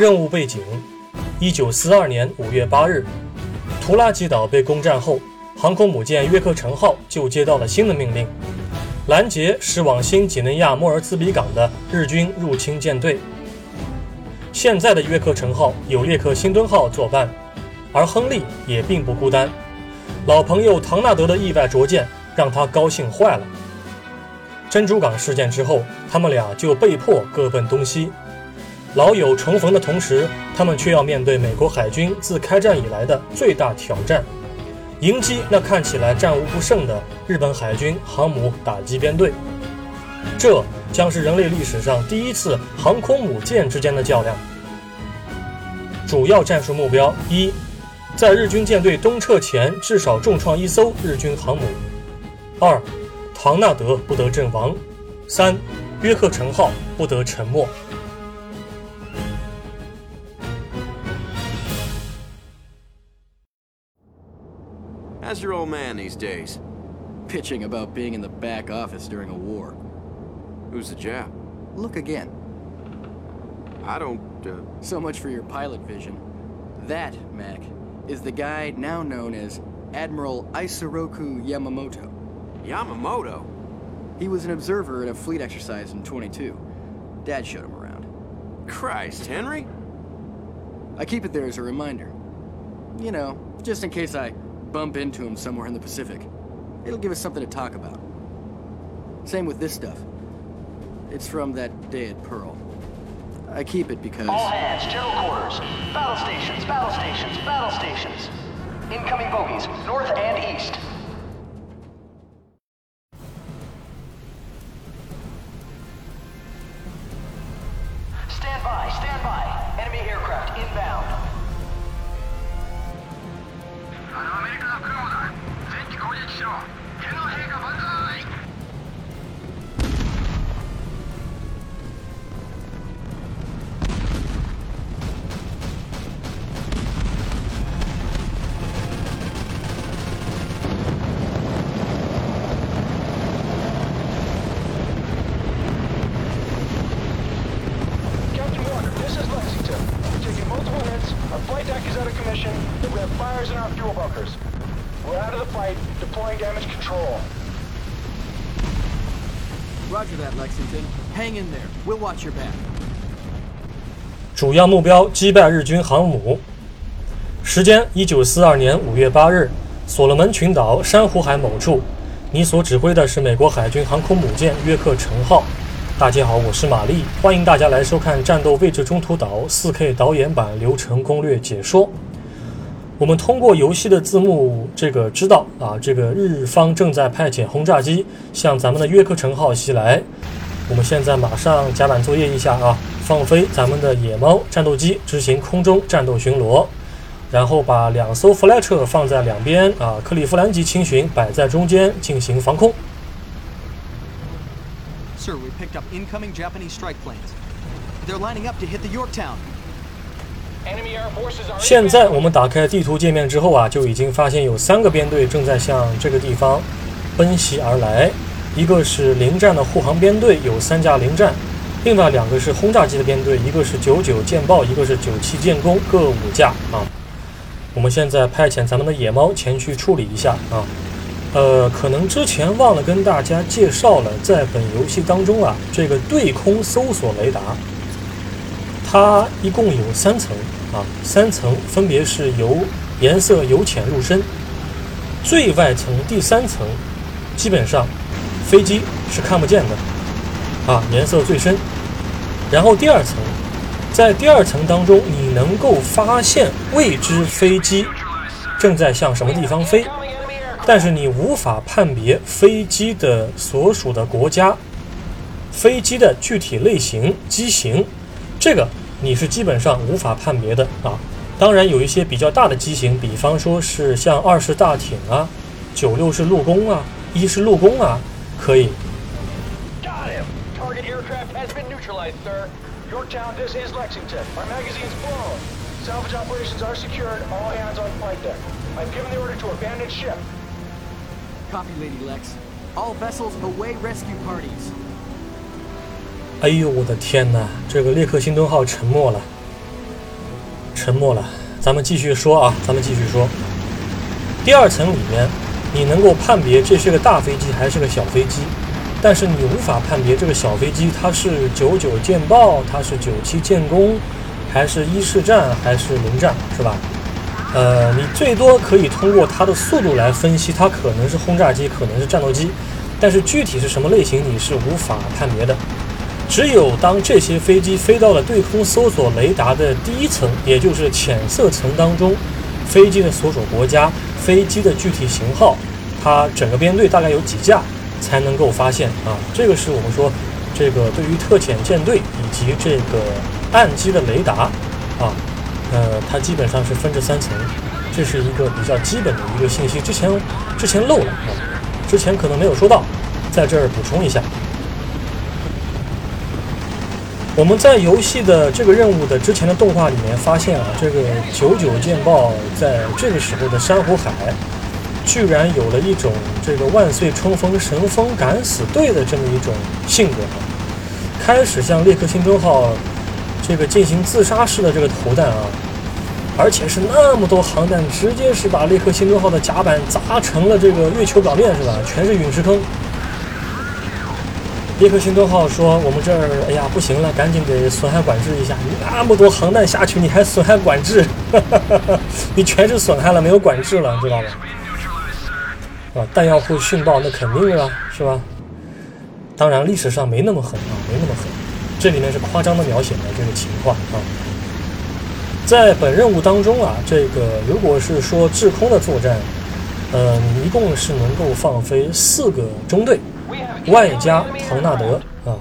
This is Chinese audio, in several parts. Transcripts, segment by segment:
任务背景：一九四二年五月八日，图拉吉岛被攻占后，航空母舰约克城号就接到了新的命令，拦截驶往新几内亚莫尔兹比港的日军入侵舰队。现在的约克城号有列克星敦号作伴，而亨利也并不孤单。老朋友唐纳德的意外着舰让他高兴坏了。珍珠港事件之后，他们俩就被迫各奔东西。老友重逢的同时，他们却要面对美国海军自开战以来的最大挑战——迎击那看起来战无不胜的日本海军航母打击编队。这将是人类历史上第一次航空母舰之间的较量。主要战术目标：一，在日军舰队东撤前至少重创一艘日军航母；二，唐纳德不得阵亡；三，约克城号不得沉没。How's your old man these days? Pitching about being in the back office during a war. Who's the Jap? Look again. I don't, uh... So much for your pilot vision. That, Mac, is the guy now known as Admiral Isoroku Yamamoto. Yamamoto? He was an observer in a fleet exercise in 22. Dad showed him around. Christ, Henry? I keep it there as a reminder. You know, just in case I bump into him somewhere in the Pacific. It'll give us something to talk about. Same with this stuff. It's from that day at Pearl. I keep it because... All hands, general quarters. Battle stations, battle stations, battle stations. Incoming bogies, north and east. Commission. We have fires in our fuel bunkers. We're out of the fight, deploying damage control. Roger that, Lexington. Hang in there. We'll watch your back. 主要目标击败日军航母。时间：一九四二年五月八日，所罗门群岛珊瑚海某处。你所指挥的是美国海军航空母舰约克城号。大家好，我是玛丽，欢迎大家来收看《战斗位置中途岛》4K 导演版流程攻略解说。我们通过游戏的字幕这个知道啊，这个日方正在派遣轰炸机向咱们的约克城号袭来。我们现在马上甲板作业一下啊，放飞咱们的野猫战斗机，执行空中战斗巡逻，然后把两艘 Fletcher 放在两边啊，克利夫兰级轻巡摆在中间进行防空。Sir, we picked up incoming Japanese strike planes. They're lining up to hit the Yorktown. 现在我们打开地图界面之后啊，就已经发现有三个编队正在向这个地方奔袭而来。一个是零战的护航编队，有三架零战；另外两个是轰炸机的编队，一个是九九舰爆，一个是九七舰攻，各五架啊。我们现在派遣咱们的野猫前去处理一下啊。呃，可能之前忘了跟大家介绍了，在本游戏当中啊，这个对空搜索雷达，它一共有三层啊，三层分别是由颜色由浅入深，最外层第三层基本上飞机是看不见的啊，颜色最深。然后第二层，在第二层当中，你能够发现未知飞机正在向什么地方飞。但是你无法判别飞机的所属的国家、飞机的具体类型、机型，这个你是基本上无法判别的啊。当然有一些比较大的机型，比方说是像二式大艇啊、九六式陆攻啊、一式陆攻啊，可以。Got him! Target aircraft has been neutralized, sir. Yorktown, this is Lexington. Our magazine's blown. Salvage operations are secured. All hands on flight deck. I've given the order to abandon ship. Copy, Lady Lex. All vessels away rescue parties. 哎呦，我的天哪！这个列克星敦号沉没了。沉默了。咱们继续说啊，咱们继续说。第二层里面，你能够判别这是个大飞机还是个小飞机，但是你无法判别这个小飞机它是九九舰爆，它是九七舰攻，还是一式战，还是零战，是吧？呃，你最多可以通过它的速度来分析，它可能是轰炸机，可能是战斗机，但是具体是什么类型，你是无法判别的。只有当这些飞机飞到了对空搜索雷达的第一层，也就是浅色层当中，飞机的所属国家、飞机的具体型号，它整个编队大概有几架，才能够发现啊。这个是我们说，这个对于特遣舰队以及这个岸基的雷达啊，呃，它基本上是分这三层，这是一个比较基本的一个信息。之前之前漏了啊，之前可能没有说到，在这儿补充一下。我们在游戏的这个任务的之前的动画里面发现啊，这个九九舰爆在这个时候的珊瑚海，居然有了一种这个万岁冲锋神风敢死队的这么一种性格啊，开始向列克星舟号这个进行自杀式的这个投弹啊，而且是那么多航弹，直接是把列克星舟号的甲板砸成了这个月球表面是吧？全是陨石坑。列克逊顿号说：“我们这儿，哎呀，不行了，赶紧给损害管制一下。你那么多航弹下去，你还损害管制？你全是损害了，没有管制了，知道吧？啊，弹药库殉爆，那肯定啊，是吧？当然，历史上没那么狠啊，没那么狠。这里面是夸张的描写的这个情况啊。在本任务当中啊，这个如果是说制空的作战，呃，一共是能够放飞四个中队。”外加唐纳德啊，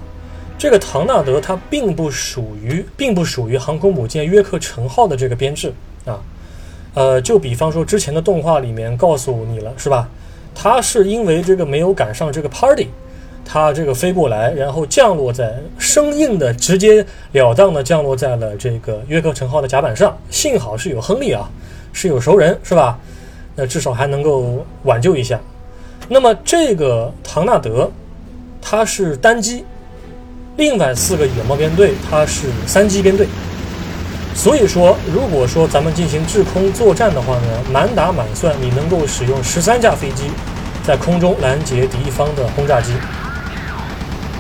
这个唐纳德它并不属于，并不属于航空母舰约克城号的这个编制啊。呃，就比方说之前的动画里面告诉你了，是吧？他是因为这个没有赶上这个 party，他这个飞过来，然后降落在生硬的、直截了当的降落在了这个约克城号的甲板上。幸好是有亨利啊，是有熟人，是吧？那至少还能够挽救一下。那么这个唐纳德。它是单机，另外四个野猫编队它是三机编队，所以说，如果说咱们进行制空作战的话呢，满打满算你能够使用十三架飞机在空中拦截敌方的轰炸机。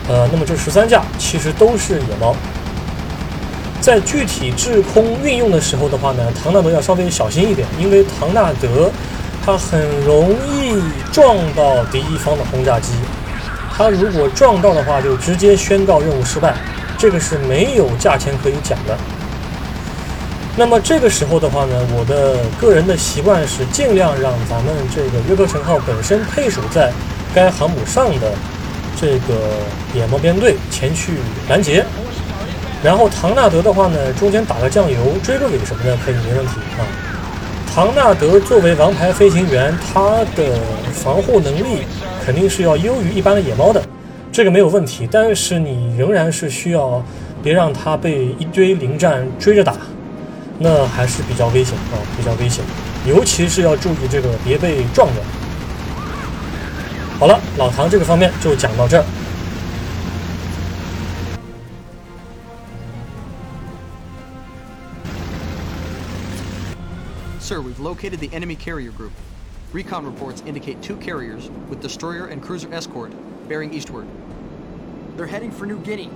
呃，那么这十三架其实都是野猫，在具体制空运用的时候的话呢，唐纳德要稍微小心一点，因为唐纳德它很容易撞到敌方的轰炸机。他如果撞到的话，就直接宣告任务失败，这个是没有价钱可以讲的。那么这个时候的话呢，我的个人的习惯是尽量让咱们这个约克城号本身配属在该航母上的这个野猫编队前去拦截，然后唐纳德的话呢，中间打个酱油追个尾什么的可以没问题啊。唐纳德作为王牌飞行员，他的防护能力。肯定是要优于一般的野猫的，这个没有问题。但是你仍然是需要别让它被一堆零战追着打，那还是比较危险啊，比较危险。尤其是要注意这个别被撞着。好了，老唐这个方面就讲到这儿。Sir, we've located the enemy carrier group. Recon reports indicate two carriers with destroyer and cruiser escort bearing eastward. They're heading for New Guinea.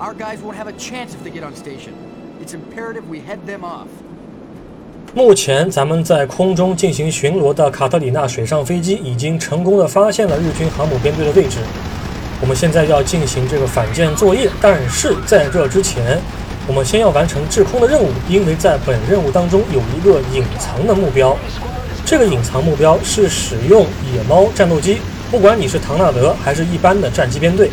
Our guys won't have a chance if they get on station. It's imperative we head them off. 目前，咱们在空中进行巡逻的卡特里娜水上飞机已经成功的发现了日军航母编队的位置。我们现在要进行这个反舰作业，但是在这之前，我们先要完成制空的任务，因为在本任务当中有一个隐藏的目标。这个隐藏目标是使用野猫战斗机，不管你是唐纳德还是一般的战机编队，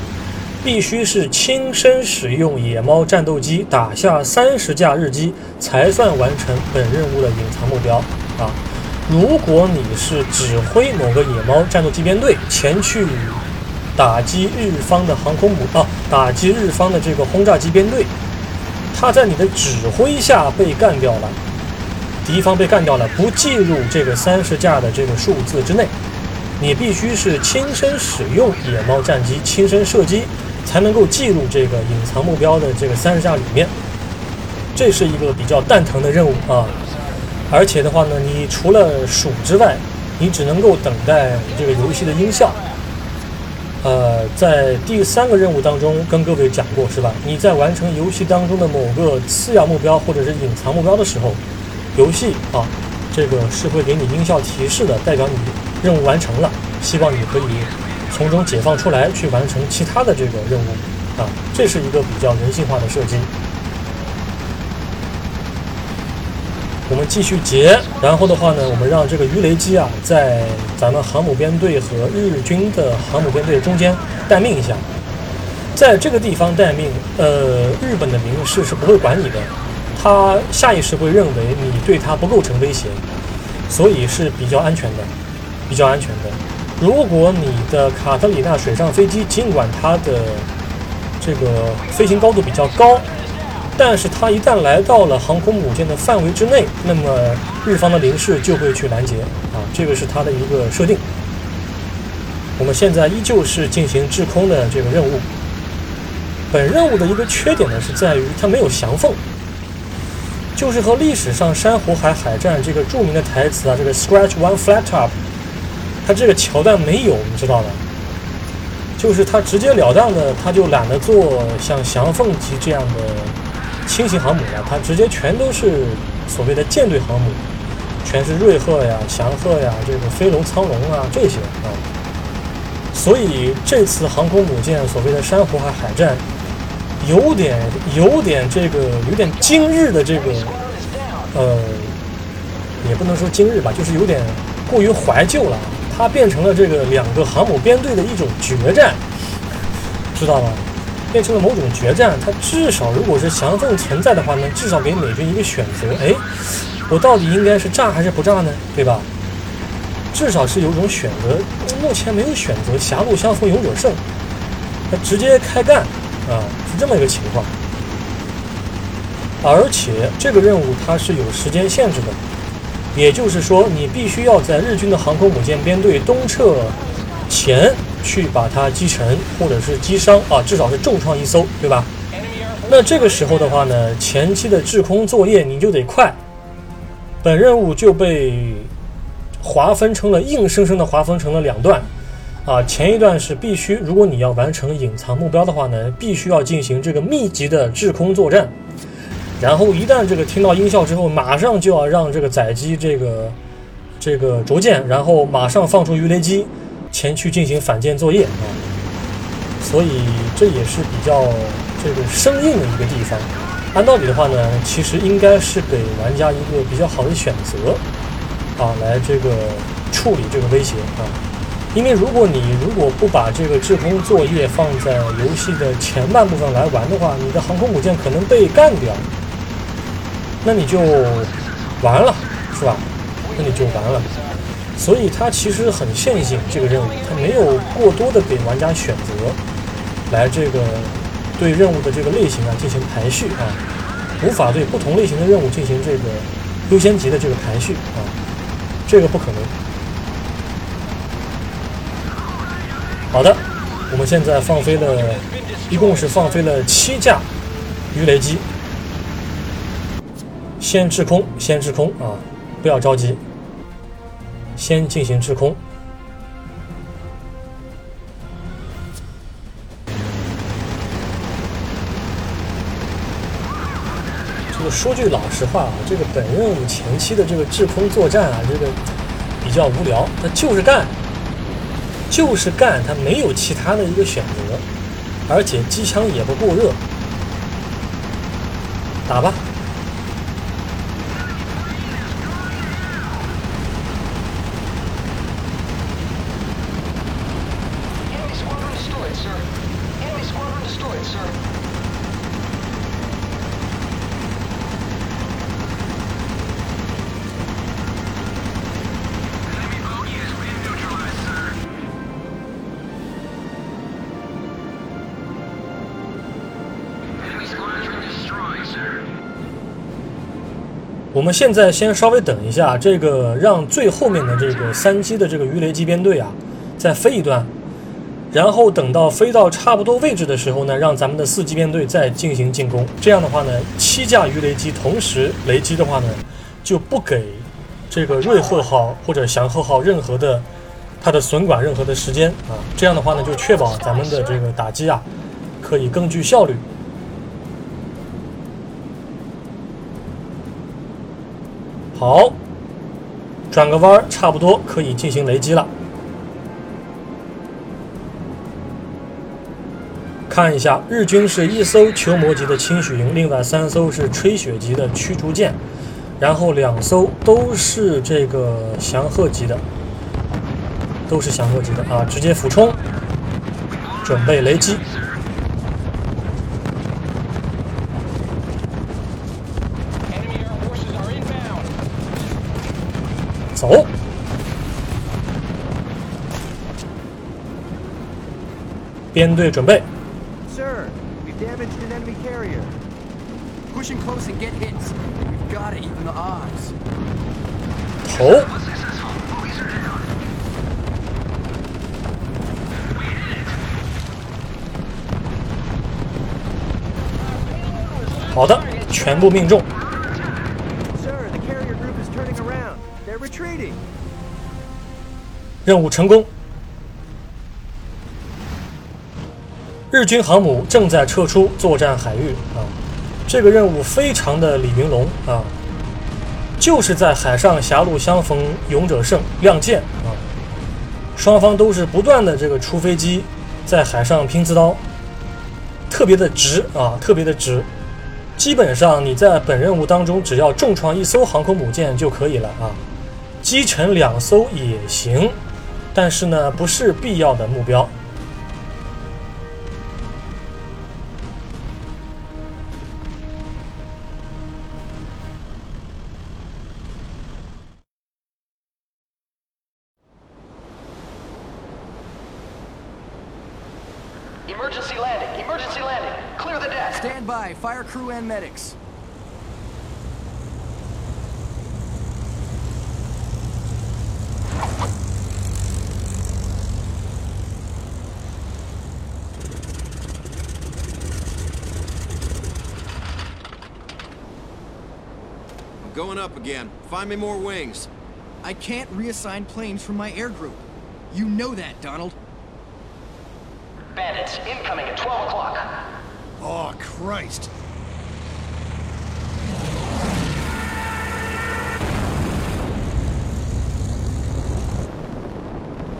必须是亲身使用野猫战斗机打下三十架日机，才算完成本任务的隐藏目标啊！如果你是指挥某个野猫战斗机编队前去打击日方的航空母啊，打击日方的这个轰炸机编队，他在你的指挥下被干掉了。敌方被干掉了，不计入这个三十架的这个数字之内。你必须是亲身使用野猫战机，亲身射击，才能够计入这个隐藏目标的这个三十架里面。这是一个比较蛋疼的任务啊。而且的话呢，你除了数之外，你只能够等待这个游戏的音效。呃，在第三个任务当中跟各位讲过是吧？你在完成游戏当中的某个次要目标或者是隐藏目标的时候，游戏啊，这个是会给你音效提示的，代表你任务完成了，希望你可以从中解放出来，去完成其他的这个任务啊，这是一个比较人性化的设计。继续截，然后的话呢，我们让这个鱼雷机啊，在咱们航母编队和日军的航母编队中间待命一下。在这个地方待命，呃，日本的民士是不会管你的，他下意识会认为你对他不构成威胁，所以是比较安全的，比较安全的。如果你的卡特里娜水上飞机，尽管它的这个飞行高度比较高，但是它一旦来到了航空母舰的范围之内，那么日方的零式就会去拦截啊，这个是它的一个设定。我们现在依旧是进行制空的这个任务。本任务的一个缺点呢，是在于它没有翔缝，就是和历史上珊瑚海海战这个著名的台词啊，这个 “scratch one flat top”，它这个桥段没有，你知道的。就是它直截了当的，它就懒得做像翔凤级这样的轻型航母了，他直接全都是所谓的舰队航母，全是瑞鹤呀、翔鹤呀、这个飞龙、苍龙啊这些啊。所以这次航空母舰所谓的珊瑚海海战，有点有点这个有点今日的这个呃，也不能说今日吧，就是有点过于怀旧了。它变成了这个两个航母编队的一种决战，知道吗？变成了某种决战。它至少如果是翔凤存在的话呢，至少给美军一个选择。哎，我到底应该是炸还是不炸呢？对吧？至少是有种选择。目前没有选择，狭路相逢勇者胜，他直接开干啊，是这么一个情况。而且这个任务它是有时间限制的。也就是说，你必须要在日军的航空母舰编队东撤前去把它击沉，或者是击伤啊，至少是重创一艘，对吧？那这个时候的话呢，前期的制空作业你就得快。本任务就被划分成了硬生生的划分成了两段啊，前一段是必须，如果你要完成隐藏目标的话呢，必须要进行这个密集的制空作战。然后一旦这个听到音效之后，马上就要让这个载机这个这个着舰，然后马上放出鱼雷机前去进行反舰作业啊。所以这也是比较这个生硬的一个地方。按道理的话呢，其实应该是给玩家一个比较好的选择啊，来这个处理这个威胁啊。因为如果你如果不把这个制空作业放在游戏的前半部分来玩的话，你的航空母舰可能被干掉。那你就完了，是吧？那你就完了。所以它其实很线性，这个任务它没有过多的给玩家选择，来这个对任务的这个类型啊进行排序啊，无法对不同类型的任务进行这个优先级的这个排序啊，这个不可能。好的，我们现在放飞了，一共是放飞了七架鱼雷机。先制空，先制空啊！不要着急，先进行制空。这个说句老实话啊，这个本任务前期的这个制空作战啊，这个比较无聊，它就是干，就是干，它没有其他的一个选择，而且机枪也不过热，打吧。我们现在先稍微等一下，这个让最后面的这个三机的这个鱼雷机编队啊，再飞一段，然后等到飞到差不多位置的时候呢，让咱们的四机编队再进行进攻。这样的话呢，七架鱼雷机同时雷击的话呢，就不给这个瑞鹤号或者祥鹤号任何的它的损管任何的时间啊。这样的话呢，就确保咱们的这个打击啊可以更具效率。好，转个弯，差不多可以进行雷击了。看一下，日军是一艘球磨级的轻巡营，另外三艘是吹雪级的驱逐舰，然后两艘都是这个祥鹤级的，都是祥鹤级的啊！直接俯冲，准备雷击。走。编队准备，Sir, we've damaged an enemy carrier. Push in close and get hits. We've got to even the odds. 投。好的，全部命中。任务成功。日军航母正在撤出作战海域啊，这个任务非常的李云龙啊，就是在海上狭路相逢勇者胜亮剑啊，双方都是不断的这个出飞机，在海上拼刺刀，特别的值啊，特别的值。基本上你在本任务当中，只要重创一艘航空母舰就可以了啊，击沉两艘也行。但是呢，不是必要的目标。「Emergency landing! Emergency landing! Clear the deck!" Stand by, fire crew and medics. Going up again. Find me more wings. I can't reassign planes from my air group. You know that, Donald. Bandits incoming at 12 o'clock. Oh, Christ.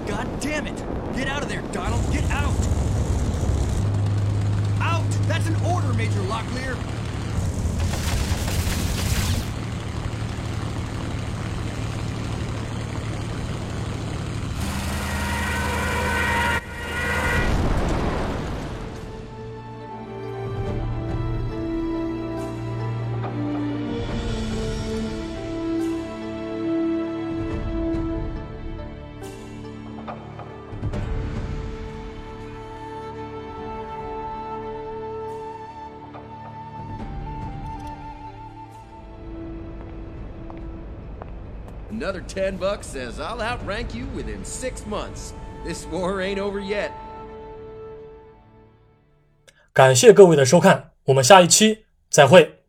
God damn it! Get out of there, Donald! Get out! Out! That's an order, Major Locklear! Another 10 bucks says I'll outrank you within six months. This war ain't over yet. 感谢各位的收看，我们下一期再会。